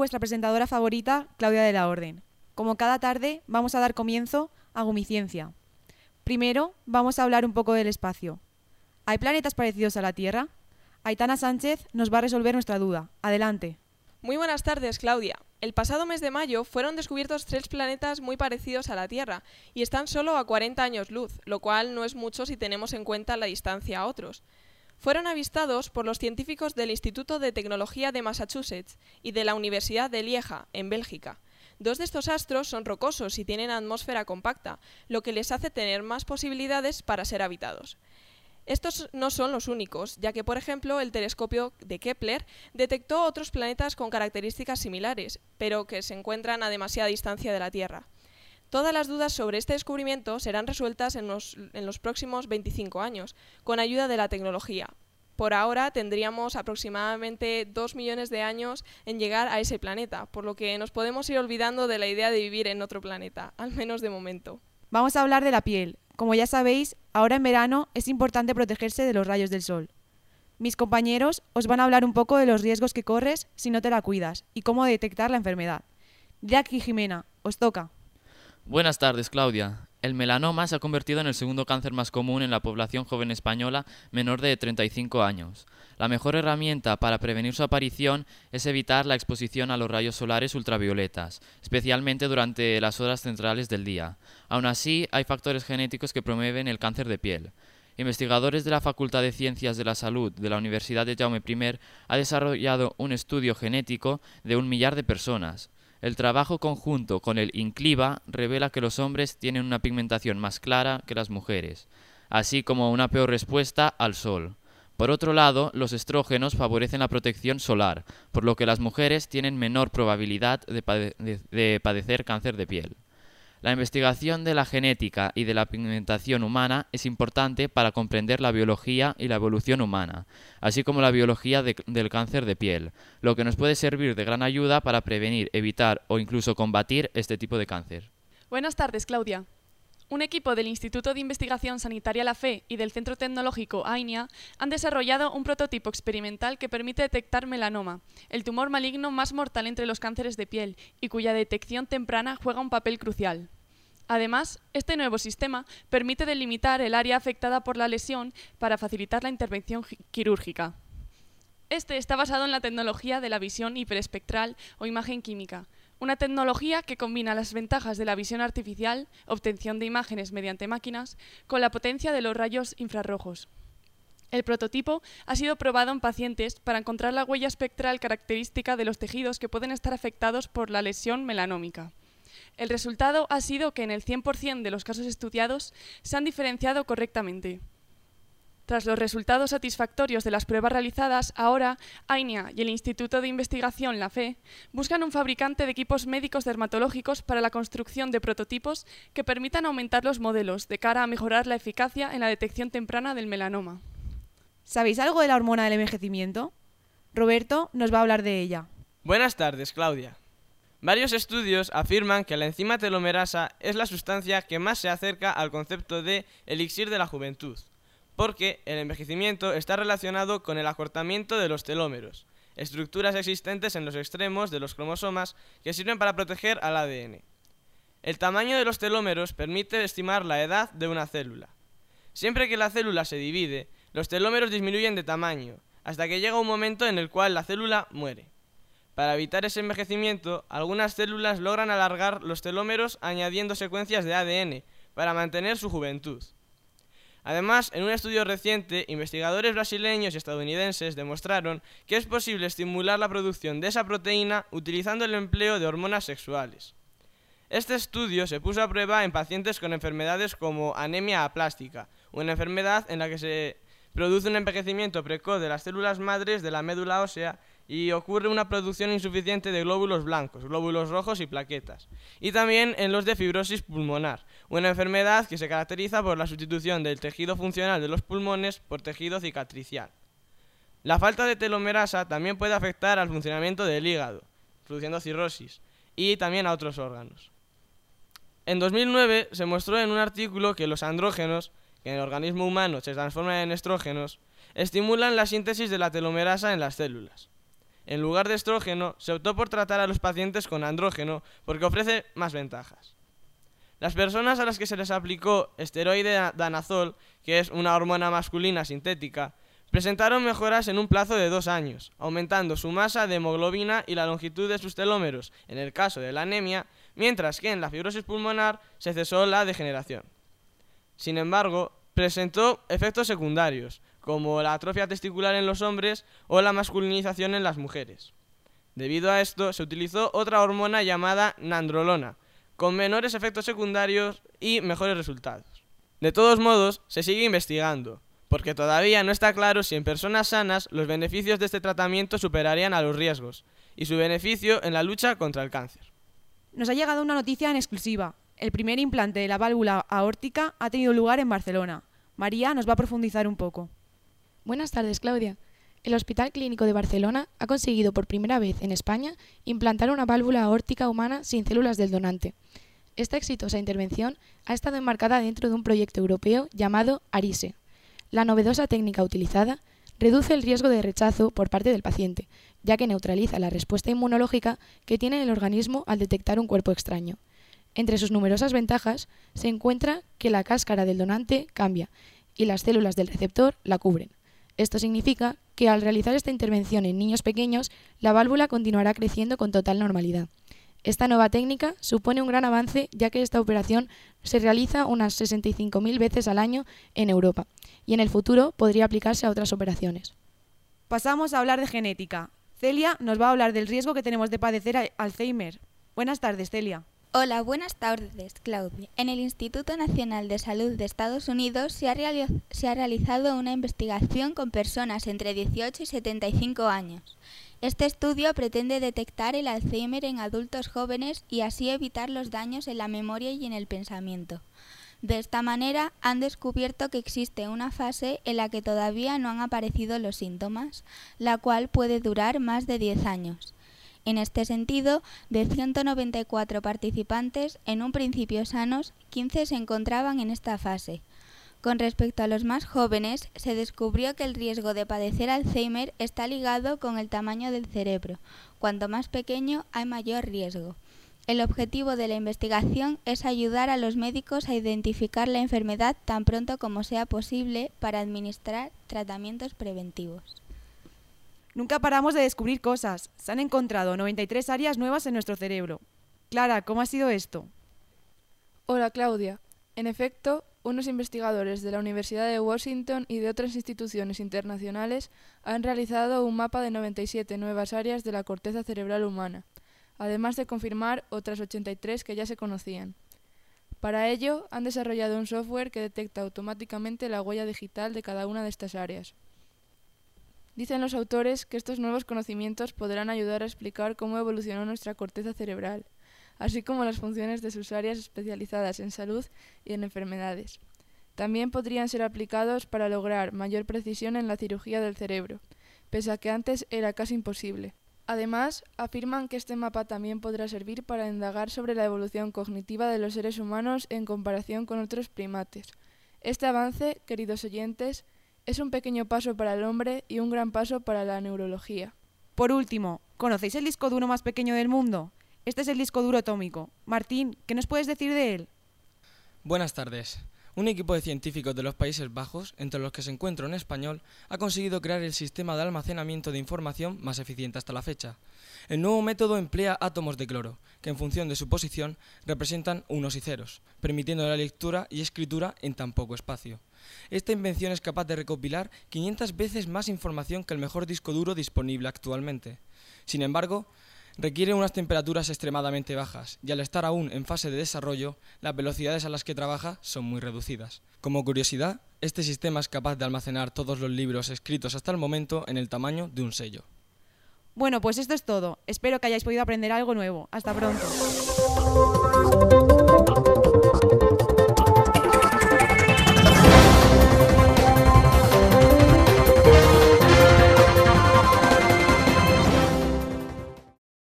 vuestra presentadora favorita, Claudia de la Orden. Como cada tarde, vamos a dar comienzo a Gumiciencia. Primero, vamos a hablar un poco del espacio. ¿Hay planetas parecidos a la Tierra? Aitana Sánchez nos va a resolver nuestra duda. Adelante. Muy buenas tardes, Claudia. El pasado mes de mayo fueron descubiertos tres planetas muy parecidos a la Tierra y están solo a 40 años luz, lo cual no es mucho si tenemos en cuenta la distancia a otros. Fueron avistados por los científicos del Instituto de Tecnología de Massachusetts y de la Universidad de Lieja, en Bélgica. Dos de estos astros son rocosos y tienen atmósfera compacta, lo que les hace tener más posibilidades para ser habitados. Estos no son los únicos, ya que, por ejemplo, el telescopio de Kepler detectó otros planetas con características similares, pero que se encuentran a demasiada distancia de la Tierra. Todas las dudas sobre este descubrimiento serán resueltas en los, próximos 25 años, con ayuda de la tecnología. Por ahora tendríamos aproximadamente 2 millones de años en llegar a ese planeta, por lo que nos podemos ir olvidando de la idea de vivir en otro planeta, al menos de momento. Vamos a hablar de la piel. Como ya sabéis, ahora en verano es importante protegerse de los rayos del sol. Mis compañeros os van a hablar un poco de los riesgos que corres si no te la cuidas y cómo detectar la enfermedad. Jackie y Jimena, os toca. Buenas tardes, Claudia. El melanoma se ha convertido en el segundo cáncer más común en la población joven española menor de 35 años. La mejor herramienta para prevenir su aparición es evitar la exposición a los rayos solares ultravioletas, especialmente durante las horas centrales del día. Aún así, hay factores genéticos que promueven el cáncer de piel. Investigadores de la Facultad de Ciencias de la Salud de la Universidad de Jaume I han desarrollado un estudio genético de un millar de personas. El trabajo conjunto con el INCLIVA revela que los hombres tienen una pigmentación más clara que las mujeres, así como una peor respuesta al sol. Por otro lado, los estrógenos favorecen la protección solar, por lo que las mujeres tienen menor probabilidad de, padecer cáncer de piel. La investigación de la genética y de la pigmentación humana es importante para comprender la biología y la evolución humana, así como la biología del cáncer de piel, lo que nos puede servir de gran ayuda para prevenir, evitar o incluso combatir este tipo de cáncer. Buenas tardes, Claudia. Un equipo del Instituto de Investigación Sanitaria La Fe y del Centro Tecnológico AINIA han desarrollado un prototipo experimental que permite detectar melanoma, el tumor maligno más mortal entre los cánceres de piel y cuya detección temprana juega un papel crucial. Además, este nuevo sistema permite delimitar el área afectada por la lesión para facilitar la intervención quirúrgica. Este está basado en la tecnología de la visión hiperespectral o imagen química, una tecnología que combina las ventajas de la visión artificial, obtención de imágenes mediante máquinas, con la potencia de los rayos infrarrojos. El prototipo ha sido probado en pacientes para encontrar la huella espectral característica de los tejidos que pueden estar afectados por la lesión melanómica. El resultado ha sido que en el 100% de los casos estudiados se han diferenciado correctamente. Tras los resultados satisfactorios de las pruebas realizadas, ahora AINIA y el Instituto de Investigación La FE buscan un fabricante de equipos médicos dermatológicos para la construcción de prototipos que permitan aumentar los modelos de cara a mejorar la eficacia en la detección temprana del melanoma. ¿Sabéis algo de la hormona del envejecimiento? Roberto nos va a hablar de ella. Buenas tardes, Claudia. Varios estudios afirman que la enzima telomerasa es la sustancia que más se acerca al concepto de elixir de la juventud, porque el envejecimiento está relacionado con el acortamiento de los telómeros, estructuras existentes en los extremos de los cromosomas que sirven para proteger al ADN. El tamaño de los telómeros permite estimar la edad de una célula. Siempre que la célula se divide, los telómeros disminuyen de tamaño, hasta que llega un momento en el cual la célula muere. Para evitar ese envejecimiento, algunas células logran alargar los telómeros añadiendo secuencias de ADN para mantener su juventud. Además, en un estudio reciente, investigadores brasileños y estadounidenses demostraron que es posible estimular la producción de esa proteína utilizando el empleo de hormonas sexuales. Este estudio se puso a prueba en pacientes con enfermedades como anemia aplástica, una enfermedad en la que se produce un envejecimiento precoz de las células madres de la médula ósea y ocurre una producción insuficiente de glóbulos blancos, glóbulos rojos y plaquetas. Y también en los de fibrosis pulmonar, una enfermedad que se caracteriza por la sustitución del tejido funcional de los pulmones por tejido cicatricial. La falta de telomerasa también puede afectar al funcionamiento del hígado, produciendo cirrosis, y también a otros órganos. En 2009 se mostró en un artículo que los andrógenos, que en el organismo humano se transforman en estrógenos, estimulan la síntesis de la telomerasa en las células. En lugar de estrógeno, se optó por tratar a los pacientes con andrógeno porque ofrece más ventajas. Las personas a las que se les aplicó esteroide danazol, que es una hormona masculina sintética, presentaron mejoras en un plazo de dos años, aumentando su masa de hemoglobina y la longitud de sus telómeros, en el caso de la anemia, mientras que en la fibrosis pulmonar se cesó la degeneración. Sin embargo, presentó efectos secundarios, como la atrofia testicular en los hombres o la masculinización en las mujeres. Debido a esto, se utilizó otra hormona llamada nandrolona, con menores efectos secundarios y mejores resultados. De todos modos, se sigue investigando, porque todavía no está claro si en personas sanas los beneficios de este tratamiento superarían a los riesgos, y su beneficio en la lucha contra el cáncer. Nos ha llegado una noticia en exclusiva. El primer implante de la válvula aórtica ha tenido lugar en Barcelona. María nos va a profundizar un poco. Buenas tardes, Claudia. El Hospital Clínico de Barcelona ha conseguido por primera vez en España implantar una válvula aórtica humana sin células del donante. Esta exitosa intervención ha estado enmarcada dentro de un proyecto europeo llamado ARISE. La novedosa técnica utilizada reduce el riesgo de rechazo por parte del paciente, ya que neutraliza la respuesta inmunológica que tiene el organismo al detectar un cuerpo extraño. Entre sus numerosas ventajas se encuentra que la cáscara del donante cambia y las células del receptor la cubren. Esto significa que al realizar esta intervención en niños pequeños, la válvula continuará creciendo con total normalidad. Esta nueva técnica supone un gran avance ya que esta operación se realiza unas 65.000 veces al año en Europa y en el futuro podría aplicarse a otras operaciones. Pasamos a hablar de genética. Celia nos va a hablar del riesgo que tenemos de padecer Alzheimer. Buenas tardes, Celia. Hola, buenas tardes, Claudia. En el Instituto Nacional de Salud de Estados Unidos se ha, realizado una investigación con personas entre 18 y 75 años. Este estudio pretende detectar el Alzheimer en adultos jóvenes y así evitar los daños en la memoria y en el pensamiento. De esta manera han descubierto que existe una fase en la que todavía no han aparecido los síntomas, la cual puede durar más de 10 años. En este sentido, de 194 participantes, en un principio sanos, 15 se encontraban en esta fase. Con respecto a los más jóvenes, se descubrió que el riesgo de padecer Alzheimer está ligado con el tamaño del cerebro. Cuanto más pequeño, hay mayor riesgo. El objetivo de la investigación es ayudar a los médicos a identificar la enfermedad tan pronto como sea posible para administrar tratamientos preventivos. Nunca paramos de descubrir cosas. Se han encontrado 93 áreas nuevas en nuestro cerebro. Clara, ¿cómo ha sido esto? Hola, Claudia. En efecto, unos investigadores de la Universidad de Washington y de otras instituciones internacionales han realizado un mapa de 97 nuevas áreas de la corteza cerebral humana, además de confirmar otras 83 que ya se conocían. Para ello, han desarrollado un software que detecta automáticamente la huella digital de cada una de estas áreas. Dicen los autores que estos nuevos conocimientos podrán ayudar a explicar cómo evolucionó nuestra corteza cerebral, así como las funciones de sus áreas especializadas en salud y en enfermedades. También podrían ser aplicados para lograr mayor precisión en la cirugía del cerebro, pese a que antes era casi imposible. Además, afirman que este mapa también podrá servir para indagar sobre la evolución cognitiva de los seres humanos en comparación con otros primates. Este avance, queridos oyentes, es un pequeño paso para el hombre y un gran paso para la neurología. Por último, ¿conocéis el disco duro más pequeño del mundo? Este es el disco duro atómico. Martín, ¿qué nos puedes decir de él? Buenas tardes. Un equipo de científicos de los Países Bajos, entre los que se encuentra un español, ha conseguido crear el sistema de almacenamiento de información más eficiente hasta la fecha. El nuevo método emplea átomos de cloro, que en función de su posición representan unos y ceros, permitiendo la lectura y escritura en tan poco espacio. Esta invención es capaz de recopilar 500 veces más información que el mejor disco duro disponible actualmente. Sin embargo, requiere unas temperaturas extremadamente bajas y al estar aún en fase de desarrollo, las velocidades a las que trabaja son muy reducidas. Como curiosidad, este sistema es capaz de almacenar todos los libros escritos hasta el momento en el tamaño de un sello. Bueno, pues esto es todo. Espero que hayáis podido aprender algo nuevo. Hasta pronto.